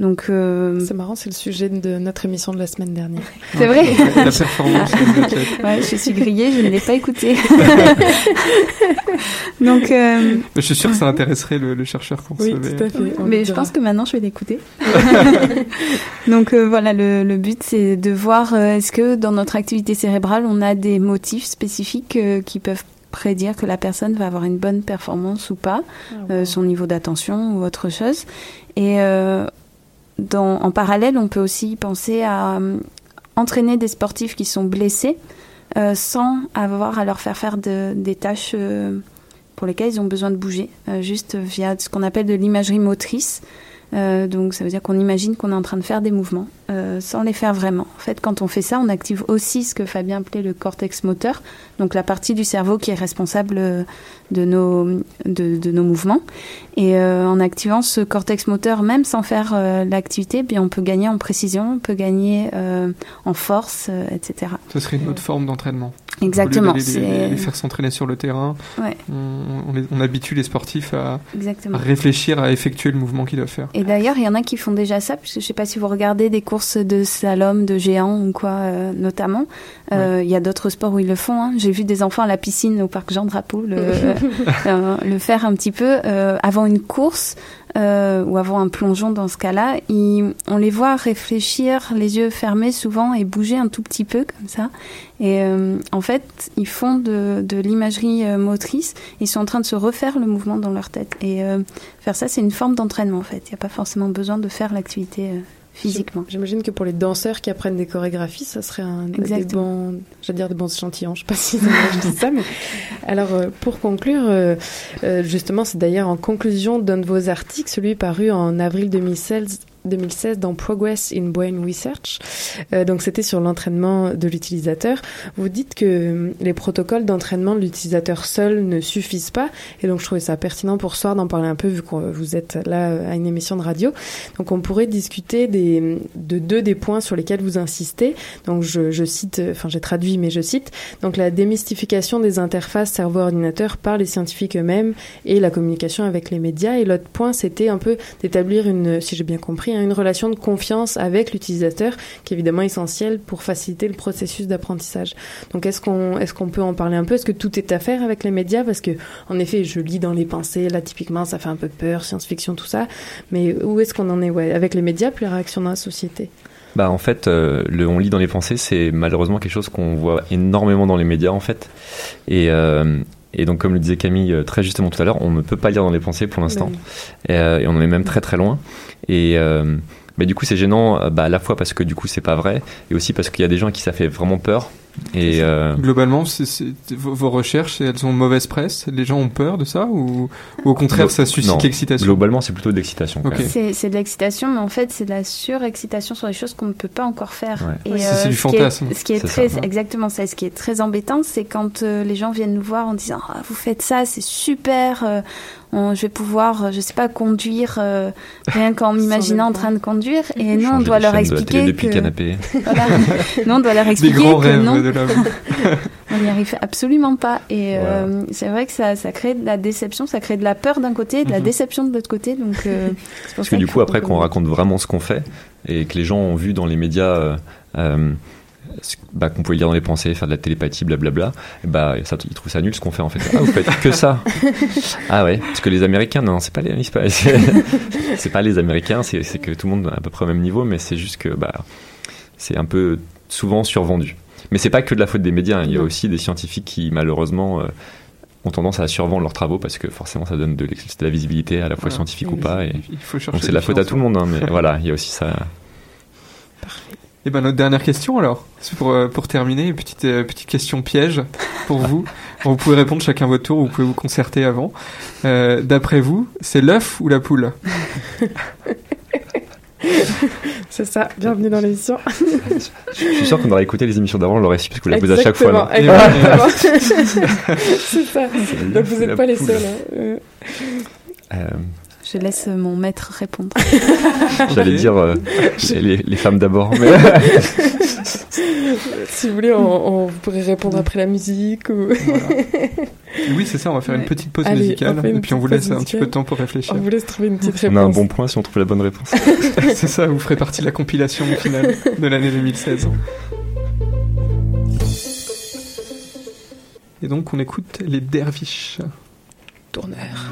Donc, euh, C'est marrant, c'est le sujet de notre émission de la semaine dernière. c'est vrai. La performance. Ouais, je suis grillée, je ne l'ai pas écouté. Donc, euh, Je suis sûr que ça intéresserait le, le chercheur qu'on Oui, tout à fait. on mais je pense que maintenant je vais l'écouter. Donc euh, voilà, le, le but c'est de voir euh, est-ce que dans notre activité cérébrale on a des motifs spécifiques euh, qui peuvent prédire que la personne va avoir une bonne performance ou pas, Ah, euh, son niveau d'attention ou autre chose. Et euh, en parallèle, on peut aussi penser à euh, entraîner des sportifs qui sont blessés euh, sans avoir à leur faire faire de- des tâches euh, pour lesquelles ils ont besoin de bouger, juste via ce qu'on appelle de l'imagerie motrice. Euh, donc ça veut dire qu'on imagine qu'on est en train de faire des mouvements euh, sans les faire vraiment. En fait, quand on fait ça, on active aussi ce que Fabien appelait le cortex moteur, donc la partie du cerveau qui est responsable euh, de nos, de, de nos mouvements. Et euh, en activant ce cortex moteur, même sans faire l'activité, eh bien on peut gagner en précision, on peut gagner en force, etc. Ce serait une autre forme d'entraînement. Exactement, Au lieu les, c'est- les faire s'entraîner sur le terrain, Ouais. on, on les- on habitue les sportifs à, réfléchir, à effectuer le mouvement qu'ils doivent faire. Et d'ailleurs, il y en a qui font déjà ça, puisque je sais pas si vous regardez des courses de slalom, de géants ou quoi, euh, notamment. Euh, Il y a d'autres sports où ils le font. hein. J'ai vu des enfants à la piscine au parc Jean Drapeau le, euh, le faire un petit peu euh, avant une course euh, ou avant un plongeon dans ce cas-là. On les voit réfléchir, les yeux fermés souvent et bouger un tout petit peu comme ça. Et euh, en fait, ils font de, de l'imagerie euh, motrice. Ils sont en train de se refaire le mouvement dans leur tête. Et euh, faire ça, c'est une forme d'entraînement en fait. Il n'y a pas forcément besoin de faire l'activité euh, physiquement. J'imagine que pour les danseurs qui apprennent des chorégraphies, ça serait un des bons, j'allais dire des bons échantillons. Je sais pas si je dis ça, mais alors euh, pour conclure, euh, euh, justement, c'est d'ailleurs en conclusion d'un de vos articles, celui paru en avril 2016. 2016 dans Progress in Brain Research. Euh, donc c'était sur l'entraînement de l'utilisateur. Vous dites que euh, les protocoles d'entraînement de l'utilisateur seul ne suffisent pas et donc je trouvais ça pertinent pour ce soir d'en parler un peu vu que vous êtes là euh, à une émission de radio. Donc on pourrait discuter de deux des points sur lesquels vous insistez. Donc je, cite, enfin j'ai traduit mais je cite, donc la démystification des interfaces cerveau-ordinateur par les scientifiques eux-mêmes et la communication avec les médias. Et l'autre point c'était un peu d'établir une, si j'ai bien compris, une relation de confiance avec l'utilisateur qui est évidemment essentielle pour faciliter le processus d'apprentissage. Donc est-ce qu'on est-ce peut en parler un peu? Est-ce que tout est à faire avec les médias? Parce que en effet, je lis dans les pensées, là typiquement ça fait un peu peur, science-fiction, tout ça. Mais où est-ce qu'on en est? Ouais, avec les médias puis la réaction dans la société? Bah en fait, euh, le on lit dans les pensées, c'est malheureusement quelque chose qu'on voit énormément dans les médias en fait. Et, euh, et donc comme le disait Camille euh, très justement tout à l'heure, on ne peut pas lire dans les pensées pour l'instant. Et, euh, et on en est même très très loin. Et euh, mais du coup c'est gênant, bah, à la fois parce que du coup c'est pas vrai, et aussi parce qu'il y a des gens à qui ça fait vraiment peur. Et euh, Globalement, vos, vos recherches, elles ont mauvaise presse? Les gens ont peur de ça? Ou, ou au contraire, ça suscite non, l'excitation? Globalement, c'est plutôt de l'excitation. C'est c'est de l'excitation, mais en fait, c'est de la surexcitation sur des choses qu'on ne peut pas encore faire. Ouais. Et, C'est- c'est du ce qui est- fantasme. Ce qui est très, ça. exactement ça. Ce qui est très embêtant, c'est quand euh, les gens viennent nous voir en disant Ah, Vous faites ça, c'est super, euh, on- je vais pouvoir, euh, je sais pas, conduire euh, rien qu'en m'imaginant en train de conduire. Et nous, on doit leur expliquer que. le canapé. Voilà. Nous, on doit leur Des expliquer grands que rêves non, de la on n'y arrive absolument pas. Et euh, c'est vrai que ça, ça crée de la déception, ça crée de la peur d'un côté, de la Mhm. déception de l'autre côté. Donc, euh, Parce que du coup, après, qu'on- raconte vraiment ce qu'on fait et que les gens ont vu dans les médias euh, bah, qu'on pouvait lire dans les pensées, faire de la télépathie, blablabla, et bah, ça, ils trouvent ça nul ce qu'on fait en fait. Ah, vous faites que ça Ah ouais, parce que les Américains, non, c'est pas les, c'est pas, les Américains, c'est, c'est que tout le monde est à peu près au même niveau, mais c'est juste que bah, c'est un peu souvent survendu. Mais c'est pas que de la faute des médias, hein. il y a aussi des scientifiques qui malheureusement euh, ont tendance à survendre leurs travaux parce que forcément ça donne de, l'ex- de la visibilité à la fois Voilà. scientifique ou pas. Et... il faut chercher Donc c'est des la faute à tout le monde, hein, mais voilà, il y a aussi ça. Et ben notre dernière question alors, c'est pour, euh, pour terminer, une petite, euh, petite question piège pour vous. vous pouvez répondre chacun votre tour, ou vous pouvez vous concerter avant. Euh, D'après vous, c'est l'œuf ou la poule? C'est ça, bienvenue dans l'émission. Je suis sûr qu'on aurait écouté les émissions d'avant, on l'aurait su parce que vous la posez à chaque fois. Exactement, c'est ça. Donc vous ou n'êtes pas les seuls. hein. Euh, Je laisse mon maître répondre. J'allais dire euh, les, les femmes d'abord. mais- si vous voulez, on, on pourrait répondre après la musique ou. Oui, c'est ça, on va faire une petite pause Allez, musicale, on et puis on vous laisse un petit peu de temps pour réfléchir. On vous laisse trouver une petite on réponse. a un bon point si on trouve la bonne réponse. c'est ça, vous ferez partie de la compilation finale de l'année 2016. Et donc on écoute les derviches. Tourneur.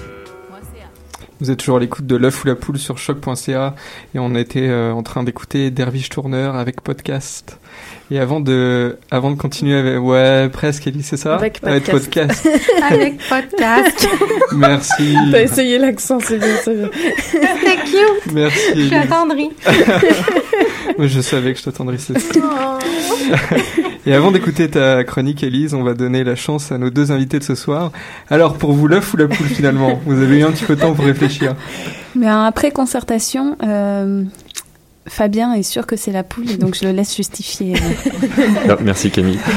Vous êtes toujours à l'écoute de l'œuf ou la poule sur choc.ca et on était euh, en train d'écouter Dervish Tourneur avec podcast. Et avant de, avant de continuer avec, ouais, presque, Ellie, c'est ça? Avec podcast. podcast. Avec podcast. Merci. T'as essayé l'accent, c'est bien, c'est bien. C'était cute. Merci. Je suis attendrie. Je savais que je t'attendrissais. Et avant d'écouter ta chronique, Elise, on va donner la chance à nos deux invités de ce soir. Alors, pour vous, l'œuf ou la poule finalement? Vous avez eu un petit peu de temps pour réfléchir. Mais après concertation, euh, Fabien est sûr que c'est la poule, et donc je le laisse justifier. Merci Camille.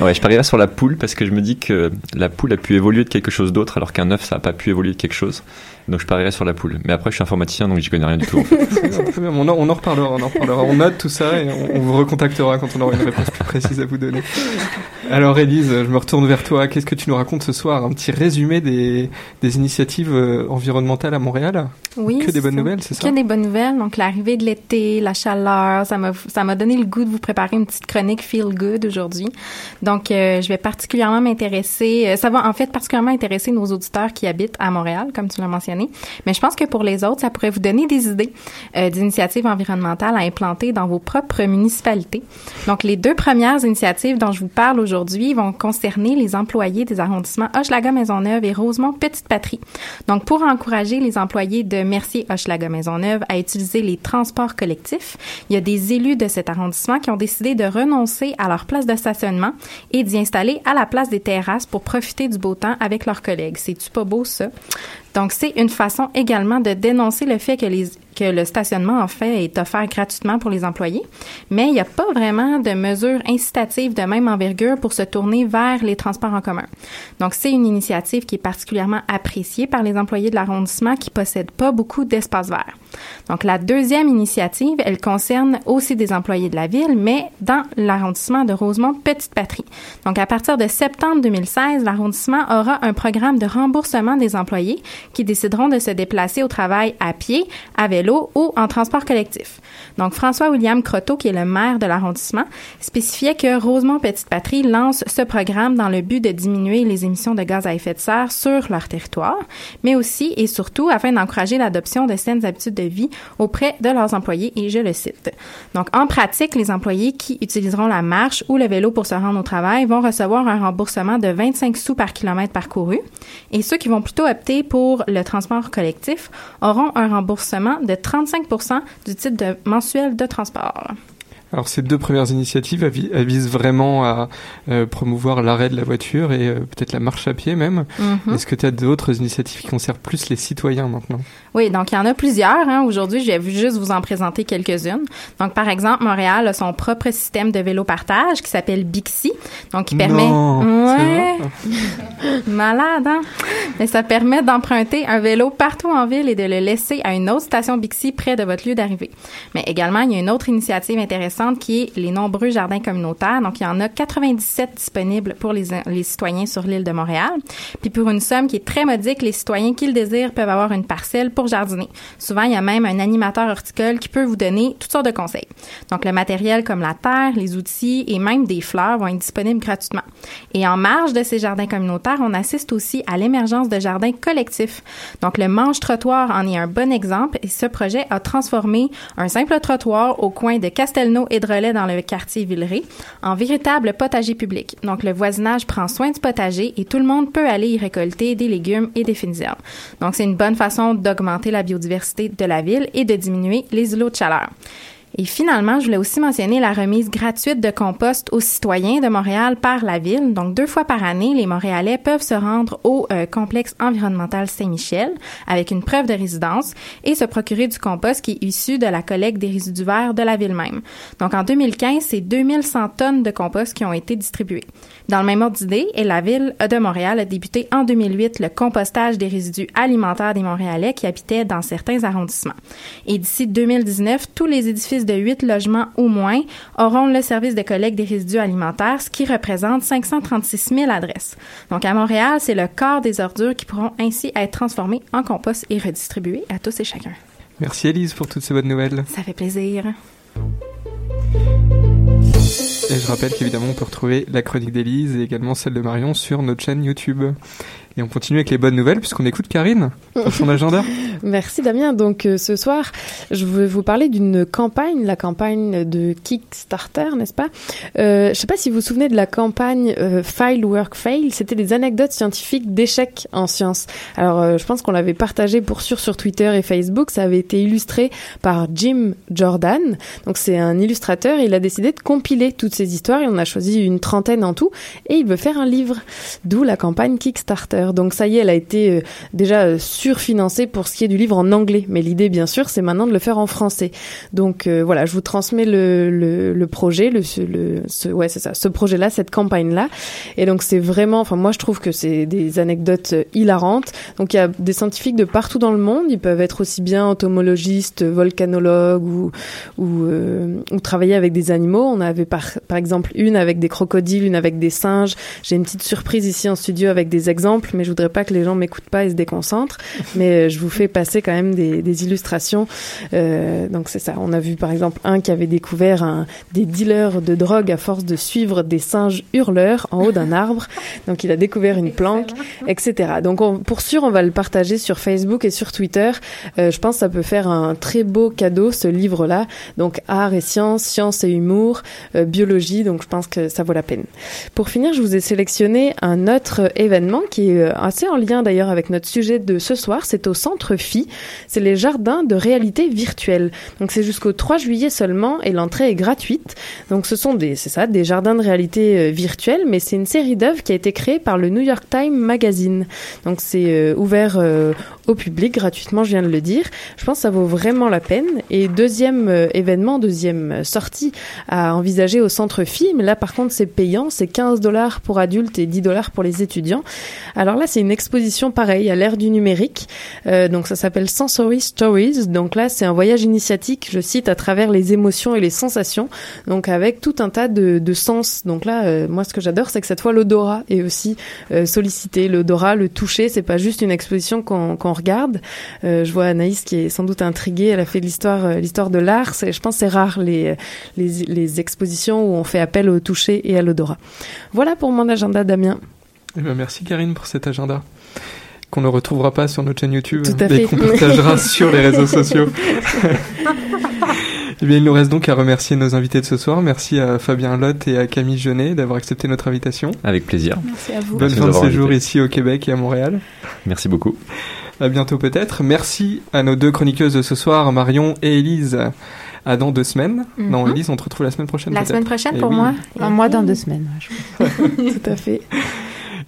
Ouais, je parierais sur la poule parce que je me dis que la poule a pu évoluer de quelque chose d'autre alors qu'un œuf ça n'a pas pu évoluer de quelque chose. Donc je parierais sur la poule. Mais après je suis informaticien donc j'y connais rien du tout. en fait. On, en, on en reparlera, on en reparlera. On note tout ça et on, on vous recontactera quand on aura une réponse plus précise à vous donner. Alors, Elise, je me retourne vers toi. Qu'est-ce que tu nous racontes ce soir? Un petit résumé des, des initiatives euh, environnementales à Montréal? Oui. Que des bonnes nouvelles, c'est ça? Que des bonnes nouvelles. Donc, l'arrivée de l'été, la chaleur, ça m'a, ça m'a donné le goût de vous préparer une petite chronique feel good aujourd'hui. Donc, euh, je vais particulièrement m'intéresser, euh, ça va en fait particulièrement intéresser nos auditeurs qui habitent à Montréal, comme tu l'as mentionné. Mais je pense que pour les autres, ça pourrait vous donner des idées euh, d'initiatives environnementales à implanter dans vos propres municipalités. Donc, les deux premières initiatives dont je vous parle aujourd'hui vont concerner les employés des arrondissements Hochelaga-Maisonneuve et Rosemont-Petite-Patrie. Donc, pour encourager les employés de Mercier-Hochelaga-Maisonneuve à utiliser les transports collectifs, il y a des élus de cet arrondissement qui ont décidé de renoncer à leur place de stationnement et d'y installer à la place des terrasses pour profiter du beau temps avec leurs collègues. C'est-tu pas beau, ça? Donc, c'est une façon également de dénoncer le fait que, le stationnement, en fait, est offert gratuitement pour les employés, mais il n'y a pas vraiment de mesures incitatives de même envergure pour se tourner vers les transports en commun. Donc, c'est une initiative qui est particulièrement appréciée par les employés de l'arrondissement qui possèdent pas beaucoup d'espace vert. Donc, la deuxième initiative, elle concerne aussi des employés de la ville, mais dans l'arrondissement de Rosemont-Petite-Patrie. Donc, à partir de septembre 2016, l'arrondissement aura un programme de remboursement des employés qui décideront de se déplacer au travail à pied, à vélo ou en transport collectif. Donc, François-William Croteau, qui est le maire de l'arrondissement, spécifiait que Rosemont-Petite-Patrie lance ce programme dans le but de diminuer les émissions de gaz à effet de serre sur leur territoire, mais aussi et surtout afin d'encourager l'adoption de saines habitudes de vie auprès de leurs employés, et je le cite. Donc, en pratique, les employés qui utiliseront la marche ou le vélo pour se rendre au travail vont recevoir un remboursement de 25 sous par kilomètre parcouru, et ceux qui vont plutôt opter pour le transport collectif auront un remboursement de 35% du titre mensuel de transport. Alors ces deux premières initiatives elles vi- elles visent vraiment à euh, promouvoir l'arrêt de la voiture et euh, peut-être la marche à pied même. Mhm. Est-ce que tu as d'autres initiatives qui concernent plus les citoyens maintenant? Oui, donc il y en a plusieurs. Hein. Aujourd'hui, je vais juste vous en présenter quelques-unes. Donc, par exemple, Montréal a son propre système de vélo partage qui s'appelle Bixi, donc qui permet. Non, ouais, c'est malade, hein. Mais ça permet d'emprunter un vélo partout en ville et de le laisser à une autre station Bixi près de votre lieu d'arrivée. Mais également, il y a une autre initiative intéressante qui est les nombreux jardins communautaires. Donc, il y en a 97 disponibles pour les, les citoyens sur l'île de Montréal. Puis pour une somme qui est très modique, les citoyens qui le désirent peuvent avoir une parcelle pour jardiner. Souvent, il y a même un animateur horticole qui peut vous donner toutes sortes de conseils. Donc, le matériel comme la terre, les outils et même des fleurs vont être disponibles gratuitement. Et en marge de ces jardins communautaires, on, assiste aussi à l'émergence de jardins collectifs. Donc, le mange-trottoir en est un bon exemple et ce projet a transformé un simple trottoir au coin de Castelnau et Drolet dans le quartier Villeray en véritable potager public. Donc, le voisinage prend soin du potager et tout le monde peut aller y récolter des légumes et des fines herbes. Donc, c'est une bonne façon d'augmenter la biodiversité de la ville et de diminuer les îlots de chaleur. Et finalement, je voulais aussi mentionner la remise gratuite de compost aux citoyens de Montréal par la ville. Donc, deux fois par année, les Montréalais peuvent se rendre au euh, complexe environnemental Saint-Michel avec une preuve de résidence et se procurer du compost qui est issu de la collecte des résidus verts de la ville même. Donc, en 2015, c'est 2100 tonnes de compost qui ont été distribuées. Dans le même ordre d'idée, et la ville de Montréal a débuté en 2008 le compostage des résidus alimentaires des Montréalais qui habitaient dans certains arrondissements. Et d'ici 2019, tous les édifices de 8 logements au moins auront le service de collecte des résidus alimentaires, ce qui représente 536 000 adresses. Donc à Montréal, c'est le quart des ordures qui pourront ainsi être transformées en compost et redistribuées à tous et chacun. Merci Elise pour toutes ces bonnes nouvelles. Ça fait plaisir. Et je rappelle qu'évidemment, on peut retrouver la chronique d'Élise et également celle de Marion sur notre chaîne YouTube. Et on continue avec les bonnes nouvelles puisqu'on écoute Karine pour son agenda. Merci Damien. Donc euh, ce soir, je vais vous parler d'une campagne, la campagne de Kickstarter, n'est-ce pas? Euh, Je sais pas si vous vous souvenez de la campagne euh, File Work Fail. C'était des anecdotes scientifiques d'échecs en sciences. Alors euh, je pense qu'on l'avait partagé pour sûr sur Twitter et Facebook. Ça avait été illustré par Jim Jordan. Donc c'est un illustrateur. Il a décidé de compiler toutes ces histoires. Il en a choisi une trentaine en tout et il veut faire un livre. D'où la campagne Kickstarter. Donc ça y est, elle a été euh, déjà euh, surfinancée pour ce qui est du livre en anglais. Mais l'idée, bien sûr, c'est maintenant de le faire en français. Donc euh, voilà, je vous transmets le, le, projet, le, ce, ouais c'est ça, ce projet-là, cette campagne-là. Et donc c'est vraiment, enfin moi je trouve que c'est des anecdotes hilarantes. Donc il y a des scientifiques de partout dans le monde. Ils peuvent être aussi bien entomologistes, volcanologues ou ou travailler avec des animaux. On avait par par exemple une avec des crocodiles, une avec des singes. J'ai une petite surprise ici en studio avec des exemples mais je voudrais pas que les gens m'écoutent pas et se déconcentrent. Mais euh, je vous fais passer quand même des, des illustrations. Euh, donc c'est ça. On a vu par exemple un qui avait découvert un, des dealers de drogue à force de suivre des singes hurleurs en haut d'un arbre. Donc il a découvert une planque, etc. Donc on, pour sûr, on va le partager sur Facebook et sur Twitter. Euh, je pense que ça peut faire un très beau cadeau ce livre-là. Donc art et sciences, sciences et humour, euh, biologie. Donc je pense que ça vaut la peine. Pour finir, je vous ai sélectionné un autre événement qui est euh, assez en lien d'ailleurs avec notre sujet de ce soir. C'est au Centre Phi. C'est les jardins de réalité virtuelle. Donc c'est jusqu'au 3 juillet seulement et l'entrée est gratuite. Donc ce sont des, c'est ça, des jardins de réalité euh, virtuelle, mais c'est une série d'œuvres qui a été créée par le New York Times Magazine. Donc c'est euh, ouvert au public gratuitement, je viens de le dire. Je pense ça vaut vraiment la peine. Et deuxième euh, événement, deuxième sortie à envisager au Centre mais là par contre c'est payant, c'est 15 dollars pour adultes et 10 dollars pour les étudiants. Alors là c'est une exposition pareille à l'ère du numérique. Euh, donc ça s'appelle Sensory Stories. Donc là c'est un voyage initiatique, je cite, à travers les émotions et les sensations. Donc avec tout un tas de, de sens. Donc là, euh, moi ce que j'adore c'est que cette fois l'odorat est aussi euh, sollicité. L'odorat, le toucher, c'est pas juste une exposition qu'on qu'on regarde. Euh, je vois Anaïs qui est sans doute intriguée. Elle a fait l'histoire euh, l'histoire de l'art. Je pense que c'est rare les, les les expositions où on fait appel au toucher et à l'odorat. Voilà pour mon agenda, Damien. Eh ben, merci Karine pour cet agenda qu'on ne retrouvera pas sur notre chaîne YouTube Tout à et fait. qu'on partagera sur les réseaux sociaux. Eh bien, il nous reste donc à remercier nos invités de ce soir. Merci à Fabien Lotte et à Camille Jeunet d'avoir accepté notre invitation. Avec plaisir. Merci à vous. Bonne Merci fin de séjour invité. ici au Québec et à Montréal. Merci beaucoup. À bientôt peut-être. Merci à nos deux chroniqueuses de ce soir, Marion et Élise. À dans deux semaines. Mhm. Non, Élise, on te retrouve la semaine prochaine. La semaine prochaine Eh pour oui. moi. Un mois dans deux semaines. Tout à fait.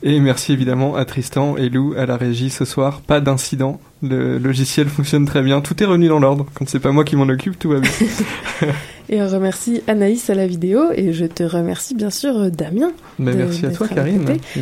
Et merci évidemment à Tristan et Lou à la régie ce soir. Pas d'incident. Le logiciel fonctionne très bien. Tout est revenu dans l'ordre. Quand c'est pas moi qui m'en occupe, tout va bien. Et on remercie Anaïs à la vidéo et je te remercie bien sûr Damien. Mais de- merci à toi, Karine. merci